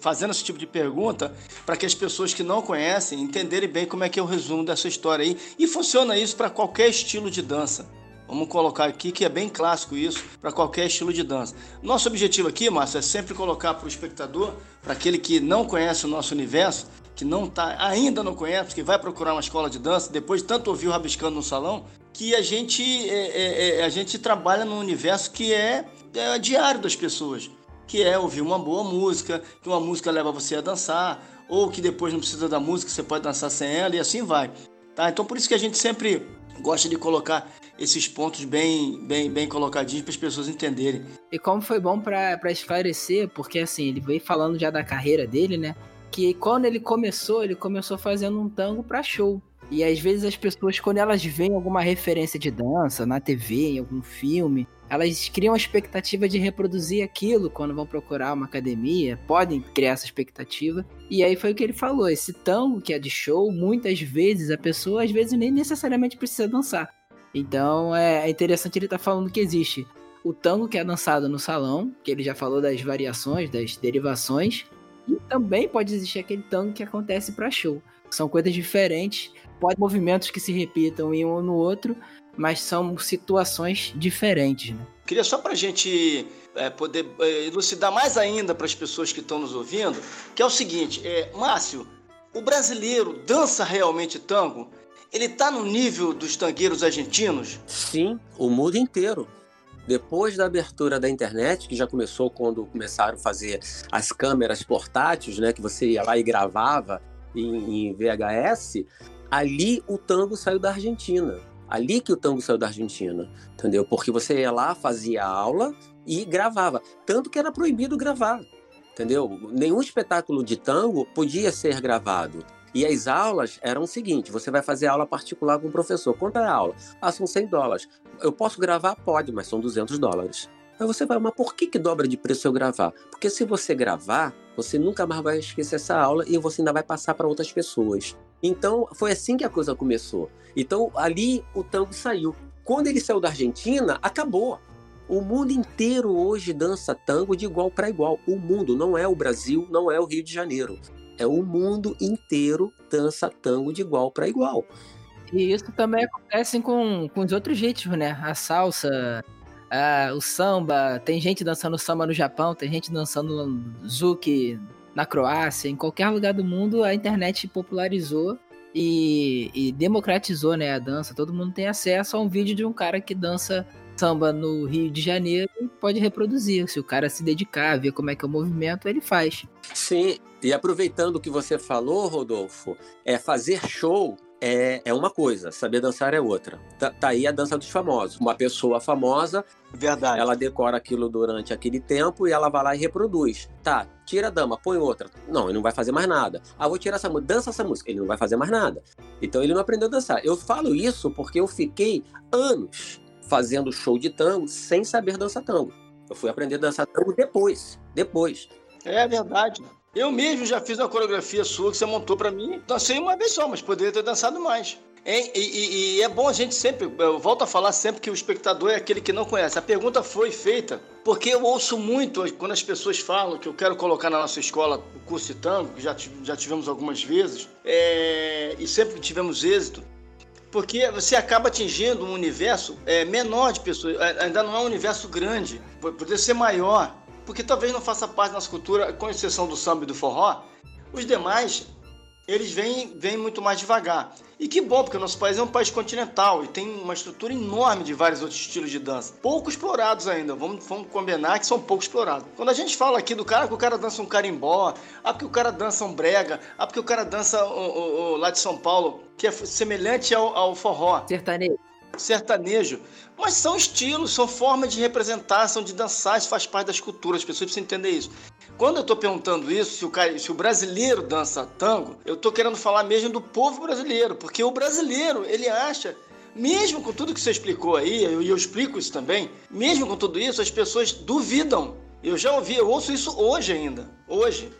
fazendo esse tipo de pergunta para que as pessoas que não conhecem entenderem bem como é que é o resumo dessa história aí. E funciona isso para qualquer estilo de dança. Vamos colocar aqui que é bem clássico isso para qualquer estilo de dança. Nosso objetivo aqui, Márcio, é sempre colocar para o espectador, para aquele que não conhece o nosso universo, que não tá, ainda não conhece, que vai procurar uma escola de dança, depois de tanto ouvir o Rabiscando no salão, que a gente, é, é, é, a gente trabalha num universo que é é, diário das pessoas, que é ouvir uma boa música, que uma música leva você a dançar, ou que depois não precisa da música, você pode dançar sem ela e assim vai. Tá? Então por isso que a gente sempre gosta de colocar esses pontos bem, bem, bem colocadinhos para as pessoas entenderem. E como foi bom para esclarecer, porque assim, ele veio falando já da carreira dele, né? Que quando ele começou, ele começou fazendo um tango para show. E às vezes as pessoas, quando elas veem alguma referência de dança na TV, em algum filme, elas criam a expectativa de reproduzir aquilo quando vão procurar uma academia, podem criar essa expectativa. E aí foi o que ele falou: esse tango que é de show, muitas vezes a pessoa às vezes nem necessariamente precisa dançar. Então é interessante ele estar tá falando que existe o tango que é dançado no salão, que ele já falou das variações, das derivações, e também pode existir aquele tango que acontece para show. São coisas diferentes pode movimentos que se repitam em um no outro, mas são situações diferentes. Né? Queria só para a gente é, poder é, elucidar mais ainda para as pessoas que estão nos ouvindo, que é o seguinte, é, Márcio, o brasileiro dança realmente tango? Ele está no nível dos tangueiros argentinos? Sim, o mundo inteiro. Depois da abertura da internet, que já começou quando começaram a fazer as câmeras portáteis, né, que você ia lá e gravava em, em VHS, ali o tango saiu da Argentina. Ali que o tango saiu da Argentina, entendeu? Porque você ia lá, fazia aula e gravava. Tanto que era proibido gravar, entendeu? Nenhum espetáculo de tango podia ser gravado. E as aulas eram o seguinte: você vai fazer aula particular com o professor. Quanto é a aula? Ah, são 100 dólares. Eu posso gravar? Pode, mas são 200 dólares. Aí você vai, mas por que, que dobra de preço eu gravar? Porque se você gravar, você nunca mais vai esquecer essa aula e você ainda vai passar para outras pessoas. Então, foi assim que a coisa começou. Então, ali o tango saiu. Quando ele saiu da Argentina, acabou. O mundo inteiro hoje dança tango de igual para igual. O mundo não é o Brasil, não é o Rio de Janeiro. É o mundo inteiro dança tango de igual para igual. E isso também acontece com, com os outros ritmos, né? A salsa, a, o samba. Tem gente dançando samba no Japão, tem gente dançando zuki na Croácia, em qualquer lugar do mundo, a internet popularizou e, e, democratizou né, a dança. Todo mundo tem acesso a um vídeo de um cara que dança samba no Rio de Janeiro e pode reproduzir. Se o cara se dedicar, ver como é que é o movimento, ele faz. Sim, e aproveitando o que você falou, Rodolfo, é fazer show é, é uma coisa, saber dançar é outra. Tá, tá, aí a dança dos famosos. Uma pessoa famosa, Verdade. ela decora aquilo durante aquele tempo e ela vai lá e reproduz. Tá, tira a dama, põe outra. Não, ele não vai fazer mais nada. Ah, vou tirar essa música, dança essa música. Ele não vai fazer mais nada. Então ele não aprendeu a dançar. Eu falo isso porque eu fiquei anos fazendo show de tango sem saber dançar tango. Eu fui aprender a dançar tango depois. Depois. É verdade. Eu mesmo já fiz uma coreografia sua que você montou para mim. Dancei uma vez só, mas poderia ter dançado mais. E, e, e, é bom a gente sempre, eu volto a falar sempre que o espectador é aquele que não conhece. A pergunta foi feita porque eu ouço muito quando as pessoas falam que eu quero colocar na nossa escola o curso de tango, que já, já tivemos algumas vezes, é, e sempre tivemos êxito, porque você acaba atingindo um universo é, menor de pessoas, ainda não é um universo grande, poderia ser maior porque talvez não faça parte da nossa cultura, com exceção do samba e do forró, os demais eles vêm, vêm muito mais devagar. E que bom, porque o nosso país é um país continental e tem uma estrutura enorme de vários outros estilos de dança. Pouco explorados ainda, vamos, vamos combinar que são pouco explorados. Quando a gente fala aqui do cara que o cara dança um carimbó, ah, porque o cara dança um brega, ah, porque o cara dança o, o, o lá de São Paulo, que é semelhante ao, ao forró. Sertanejo sertanejo. Mas são estilos, são formas de representar, são de dançar, isso faz parte das culturas, as pessoas precisam entender isso. Quando eu estou perguntando isso, se o, cara, se o brasileiro dança tango, eu estou querendo falar mesmo do povo brasileiro, porque o brasileiro, ele acha mesmo com tudo que você explicou aí, e eu, eu, explico isso também, mesmo com tudo isso, as pessoas duvidam. Eu já ouvi, eu ouço isso hoje ainda. Hoje.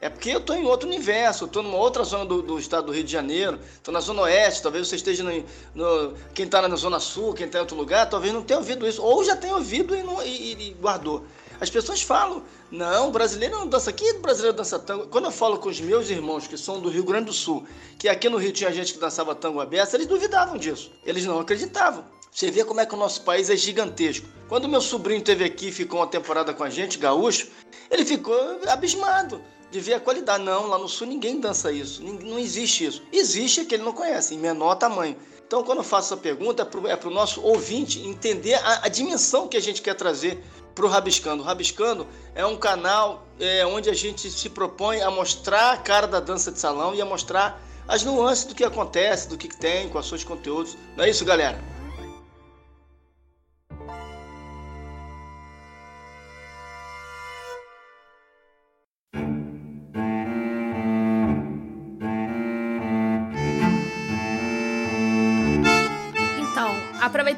É porque eu estou em outro universo, estou numa outra zona do, do, estado do Rio de Janeiro, estou na Zona Oeste, talvez você esteja no. no quem está na Zona Sul, quem está em outro lugar, talvez não tenha ouvido isso, ou já tenha ouvido e, não, e, e guardou. As pessoas falam, não, brasileiro não dança aqui, brasileiro dança tango. Quando eu falo com os meus irmãos que são do Rio Grande do Sul, que aqui no Rio tinha gente que dançava tango aberto, eles duvidavam disso, eles não acreditavam. Você vê como é que o nosso país é gigantesco. Quando meu sobrinho teve aqui ficou uma temporada com a gente, gaúcho, ele ficou abismado de ver a qualidade. Não, lá no sul ninguém dança isso. Não existe isso. Existe é que ele não conhece, em menor tamanho. Então, quando eu faço essa pergunta, é para o nosso ouvinte entender a, a, dimensão que a gente quer trazer para o Rabiscando. O Rabiscando é um canal é, onde a gente se propõe a mostrar a cara da dança de salão e a mostrar as nuances do que acontece, do que tem com os seus conteúdos. Não é isso, galera?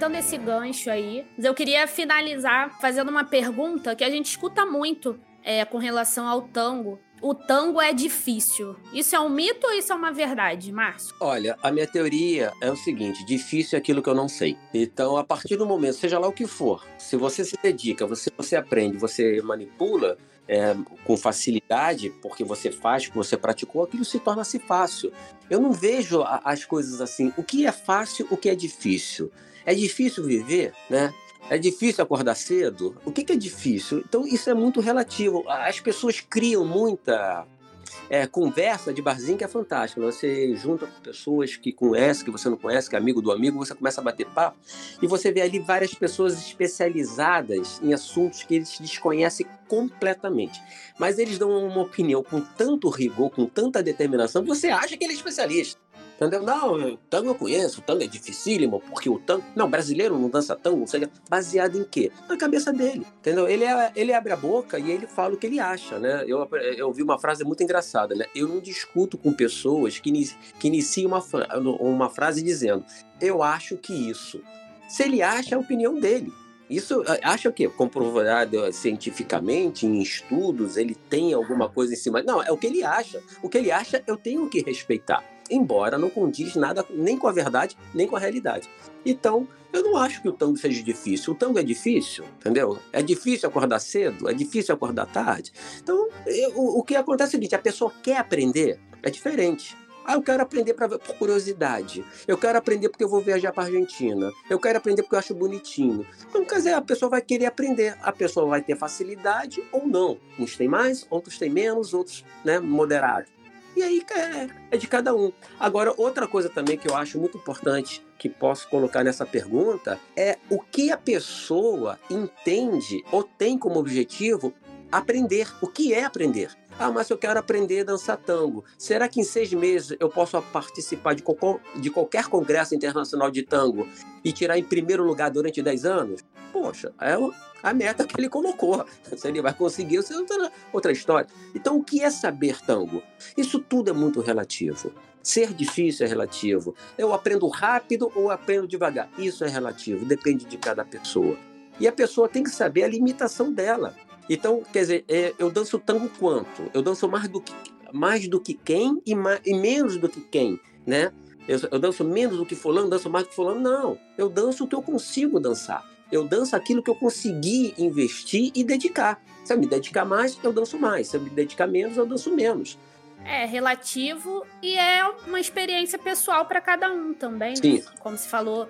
Aproveitando esse gancho aí, eu queria finalizar fazendo uma pergunta que a gente escuta muito é, com relação ao tango. O tango é difícil. Isso é um mito ou isso é uma verdade, Márcio? Olha, a minha teoria é o seguinte: difícil é aquilo que eu não sei. Então, a partir do momento, seja lá o que for, se você se dedica, você, você aprende, você manipula, é, com facilidade, porque você faz, porque você praticou, aquilo se torna-se fácil. Eu não vejo as coisas assim. O que é fácil, o que é difícil? É difícil viver, né? É difícil acordar cedo? O que, que é difícil? Então, isso é muito relativo. As pessoas criam muita é, conversa de barzinho que é fantástica. Você junta pessoas que conhece, que você não conhece, que é amigo do amigo, você começa a bater papo e você vê ali várias pessoas especializadas em assuntos que eles desconhecem completamente. Mas eles dão uma opinião com tanto rigor, com tanta determinação, que você acha que ele é especialista. Entendeu? Não, tango eu conheço, tango é dificílimo, porque o tango. Não, brasileiro não dança tango, não sei. Baseado em quê? Na cabeça dele. Entendeu? Ele, é, ele abre a boca e ele fala o que ele acha, né? Eu, eu ouvi uma frase muito engraçada, né? Eu não discuto com pessoas que, que iniciam uma, uma frase dizendo, eu acho que isso. Se ele acha, é a opinião dele. Isso acha o quê? Comprovado cientificamente, em estudos, ele tem alguma coisa em cima. Não, é o que ele acha. O que ele acha, eu tenho que respeitar embora não condiz nada nem com a verdade, nem com a realidade. Então, eu não acho que o tango seja difícil. O tango é difícil, entendeu? É difícil acordar cedo, é difícil acordar tarde. Então, eu, o que acontece é o seguinte: a pessoa quer aprender, é diferente. Ah, eu quero aprender pra, por curiosidade. Eu quero aprender porque eu vou viajar para Argentina. Eu quero aprender porque eu acho bonitinho. Então, quer dizer, a pessoa vai querer aprender. A pessoa vai ter facilidade ou não. Uns têm mais, outros têm menos, outros né, moderado. E aí é, é de cada um. Agora, outra coisa também que eu acho muito importante que posso colocar nessa pergunta é o que a pessoa entende ou tem como objetivo aprender. O que é aprender? Ah, mas eu quero aprender a dançar tango. Será que em seis meses eu posso participar de, de qualquer congresso internacional de tango e tirar em primeiro lugar durante dez anos? Poxa, é a meta que ele colocou. Se ele vai conseguir, isso é outra, outra história. Então, o que é saber tango? Isso tudo é muito relativo. Ser difícil é relativo. Eu aprendo rápido ou aprendo devagar. Isso é relativo, depende de cada pessoa. E a pessoa tem que saber a limitação dela. Então, quer dizer, é, eu danço tango quanto? Eu danço mais do que, mais do que quem e, mais, e menos do que quem, né? Eu, eu, danço menos do que fulano, danço mais do que fulano. Não, eu danço o que eu consigo dançar. Eu danço aquilo que eu consegui investir e dedicar. Se eu me dedicar mais, eu danço mais. Se eu me dedicar menos, eu danço menos. É relativo e é uma experiência pessoal para cada um também. Sim. Né? Como se falou,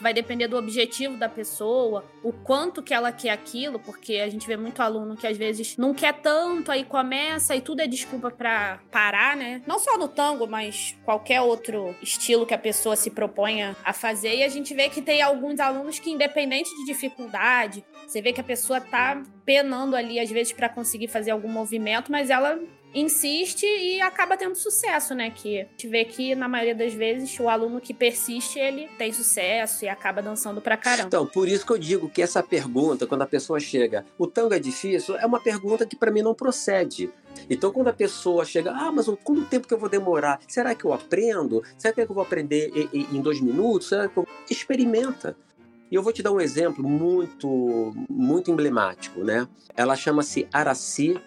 vai depender do objetivo da pessoa, o quanto que ela quer aquilo, porque a gente vê muito aluno que às vezes não quer tanto, aí começa e tudo é desculpa para parar, né? Não só no tango, mas qualquer outro estilo que a pessoa se proponha a fazer. E a gente vê que tem alguns alunos que, independente de dificuldade, você vê que a pessoa tá penando ali às vezes para conseguir fazer algum movimento, mas ela insiste e acaba tendo sucesso, né? Que a gente vê que na maioria das vezes o aluno que persiste, ele tem sucesso e acaba dançando pra caramba. Então, por isso que eu digo que essa pergunta, quando a pessoa chega, o tango é difícil, é uma pergunta que para mim não procede. Então, quando a pessoa chega, ah, mas quanto tempo que eu vou demorar? Será que eu aprendo? Será que eu vou aprender em dois minutos? Será que eu... Experimenta. E eu vou te dar um exemplo muito, muito emblemático, né? Ela chama-se Araci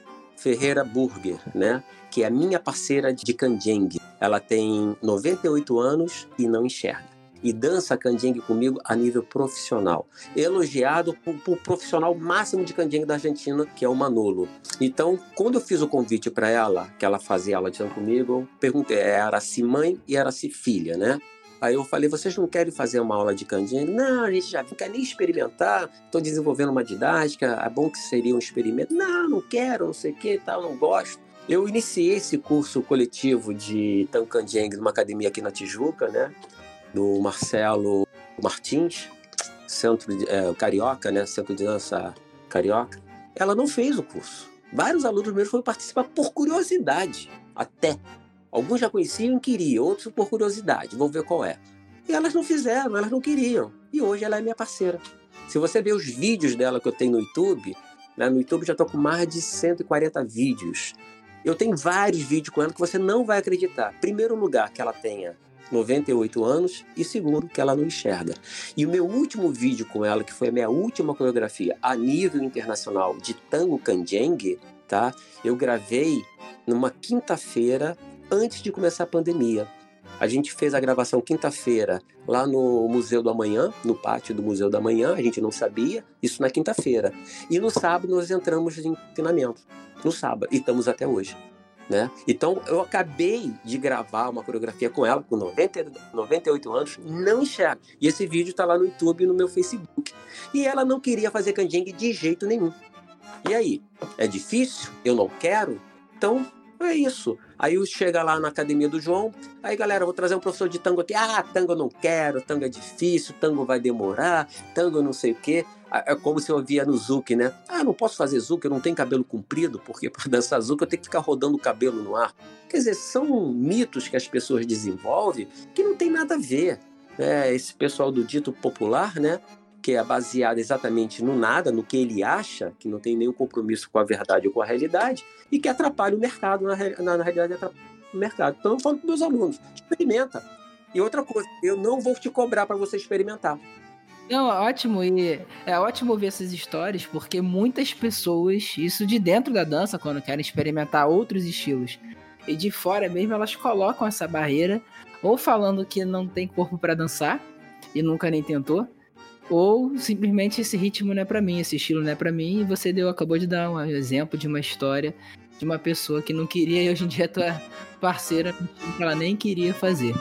Ferreira Burger, né? Que é a minha parceira de canjengue. Ela tem 98 anos e não enxerga. E dança canjengue comigo a nível profissional. Elogiado por, por profissional máximo de canjengue da Argentina, que é o Manolo. Então, quando eu fiz o convite para ela, que ela fazia aula de dança comigo, eu perguntei, era-se mãe e era-se filha, né? Aí eu falei, vocês não querem fazer uma aula de canjica? Não, a gente já não quer nem experimentar, estou desenvolvendo uma didática, é bom que seria um experimento. Não, não quero, não sei o que, tal, não gosto. Eu iniciei esse curso coletivo de Tancandjeng numa academia aqui na Tijuca, né? Do Marcelo Martins, centro de, é, carioca, né? Centro de dança carioca. Ela não fez o curso. Vários alunos meus foram participar por curiosidade, até. Alguns já conheciam e queriam, outros por curiosidade, vou ver qual é. E elas não fizeram, elas não queriam. E hoje ela é minha parceira. Se você ver os vídeos dela que eu tenho no YouTube, né, no YouTube já estou com mais de 140 vídeos. Eu tenho vários vídeos com ela que você não vai acreditar. Primeiro lugar, que ela tenha 98 anos e segundo, que ela não enxerga. E o meu último vídeo com ela, que foi a minha última coreografia a nível internacional de tango canjengue, tá? Eu gravei numa quinta-feira antes de começar a pandemia. A gente fez a gravação quinta-feira lá no Museu do Amanhã, no pátio do Museu do Amanhã, a gente não sabia, isso na quinta-feira. E no sábado nós entramos em treinamento, no sábado, e estamos até hoje. Né? Então eu acabei de gravar uma coreografia com ela, com 90, 98 anos, não enxerga. E esse vídeo está lá no YouTube e no meu Facebook. E ela não queria fazer canjengue de jeito nenhum. E aí? É difícil? Eu não quero? Então é isso. Aí chega lá na academia do João, aí galera, vou trazer um professor de tango aqui. Ah, tango eu não quero, tango é difícil, tango vai demorar, tango não sei o quê. Ah, é como se eu via no Zuki, né? Ah, não posso fazer Zuki, eu não tenho cabelo comprido, porque para dançar Zuki eu tenho que ficar rodando o cabelo no ar. Quer dizer, são mitos que as pessoas desenvolvem que não tem nada a ver. É, esse pessoal do dito popular, né? Que é baseada exatamente no nada, no que ele acha, que não tem nenhum compromisso com a verdade ou com a realidade, e que atrapalha o mercado, na, na, na realidade atrapalha o mercado. Então eu falo para meus alunos, experimenta. E outra coisa, eu não vou te cobrar para você experimentar. Não, ótimo, e é ótimo ver essas histórias, porque muitas pessoas, isso de dentro da dança, quando querem experimentar outros estilos, e de fora mesmo, elas colocam essa barreira, ou falando que não tem corpo para dançar, e nunca nem tentou, ou simplesmente esse ritmo não é para mim, esse estilo não é para mim, e você deu, acabou de dar um exemplo de uma história de uma pessoa que não queria e hoje em dia é tua parceira que ela nem queria fazer.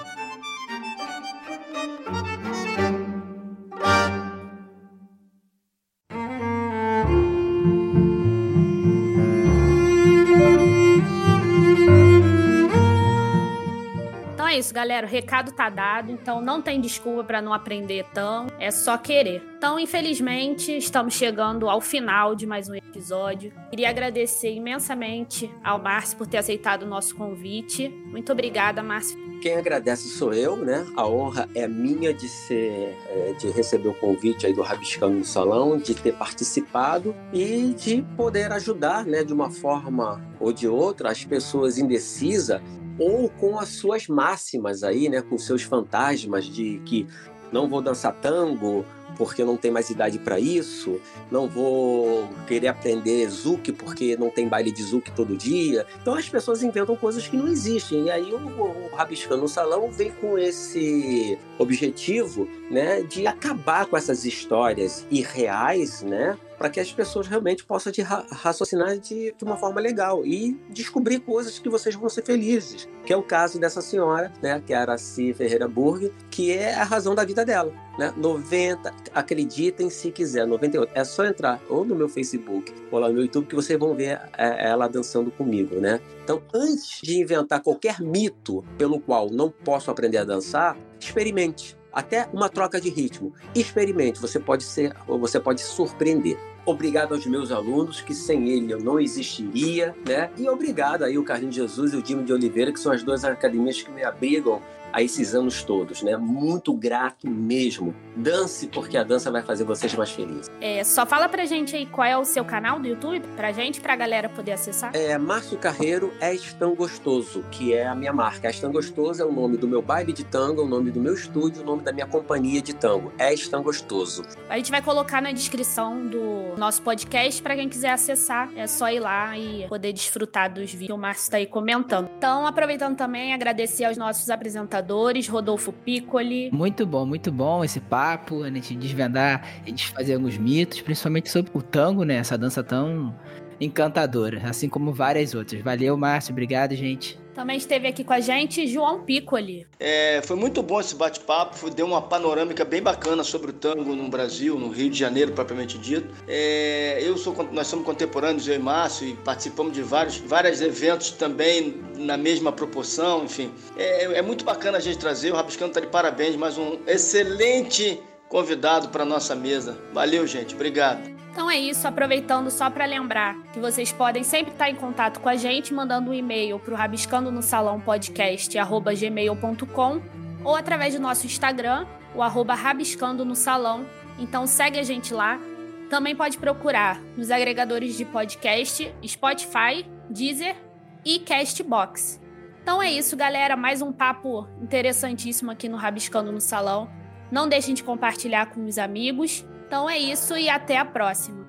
Isso, galera. O recado tá dado, então não tem desculpa para não aprender tão, é só querer. Então, infelizmente, estamos chegando ao final de mais um episódio. Queria agradecer imensamente ao Márcio por ter aceitado o nosso convite. Muito obrigada, Márcio. Quem agradece sou eu, né? A honra é minha de ser, é, de receber o convite aí do Rabiscando no Salão, de ter participado e de poder ajudar, né, de uma forma ou de outra, as pessoas indecisas ou com as suas máximas aí, né, com seus fantasmas de que não vou dançar tango porque não tem mais idade para isso, não vou querer aprender zouk porque não tem baile de zouk todo dia. Então as pessoas inventam coisas que não existem. E aí o, o Rabiscando no Salão vem com esse objetivo, né, de acabar com essas histórias irreais, né, para que as pessoas realmente possam de ra raciocinar de, de, uma forma legal e descobrir coisas que vocês vão ser felizes, que é o caso dessa senhora, né, que é a Araci Ferreira Burg, que é a razão da vida dela, né? 90, acreditem se quiser, 98. É só entrar ou no meu Facebook ou lá no YouTube que vocês vão ver é, ela dançando comigo, né? Então, antes de inventar qualquer mito pelo qual não posso aprender a dançar, experimente até uma troca de ritmo. Experimente, você pode ser, você pode surpreender. Obrigado aos meus alunos, que sem ele eu não existiria, né? E obrigado aí o Carlinhos Jesus e o Dimo de Oliveira, que são as duas academias que me abrigam a esses anos todos, né? Muito grato mesmo. Dance, porque a dança vai fazer vocês mais felizes. É, só fala pra gente aí qual é o seu canal do YouTube, pra gente, pra galera poder acessar. É Márcio Carreiro é Tão Gostoso, que é a minha marca. É Tão Gostoso é o nome do meu baile de tango, é o nome do meu estúdio, o nome da minha companhia de tango. É Tão Gostoso. A gente vai colocar na descrição do nosso podcast pra quem quiser acessar. É só ir lá e poder desfrutar dos vídeos que o Márcio tá aí comentando. Então, aproveitando também, agradecer aos nossos apresentadores Rodolfo Piccoli. Muito bom, muito bom esse papo, a gente desvendar e desfazer alguns mitos, principalmente sobre o tango, né? Essa dança tão encantadora, assim como várias outras. Valeu, Márcio, obrigado, gente. Também esteve aqui com a gente João Piccoli. É, foi muito bom esse bate-papo, deu uma panorâmica bem bacana sobre o tango no Brasil, no Rio de Janeiro, propriamente dito. É, eu sou, nós somos contemporâneos, eu e Márcio, e participamos de vários, vários eventos também na mesma proporção, enfim. É, é muito bacana a gente trazer, o Rabiscando está de parabéns, mais um excelente convidado para nossa mesa. Valeu, gente, obrigado. Então é isso, aproveitando só para lembrar que vocês podem sempre estar em contato com a gente mandando um e-mail para o rabiscando no salão podcast gmail.com ou através do nosso Instagram, o arroba rabiscando no salão. Então segue a gente lá. Também pode procurar nos agregadores de podcast Spotify, Deezer e Castbox. Então é isso, galera. Mais um papo interessantíssimo aqui no Rabiscando no Salão. Não deixem de compartilhar com os amigos então é isso e até a próxima.